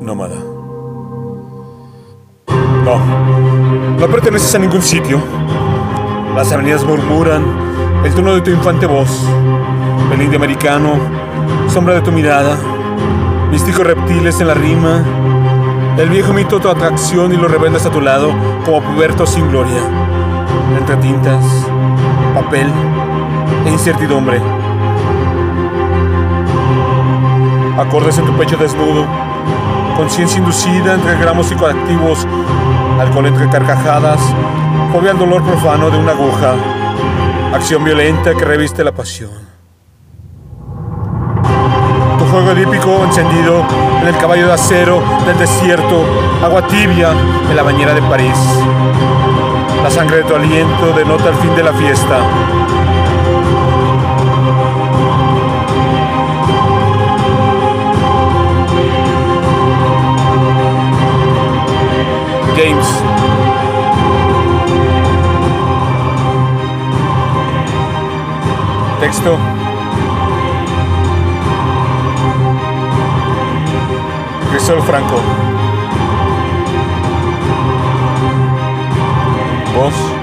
nómada. No, no perteneces a ningún sitio. Las avenidas murmuran. El tono de tu infante voz, el indio americano, sombra de tu mirada, místicos reptiles en la rima, el viejo mito tu atracción y lo revendas a tu lado como puberto sin gloria, entre tintas, papel e incertidumbre. Acordes en tu pecho desnudo, conciencia inducida entre gramos psicoactivos, alcohol entre carcajadas, fobia al dolor profano de una aguja, acción violenta que reviste la pasión. Tu juego edípico encendido en el caballo de acero del desierto, agua tibia en la bañera de París. La sangre de tu aliento denota el fin de la fiesta. Texto. Cristóbal Franco. Voz.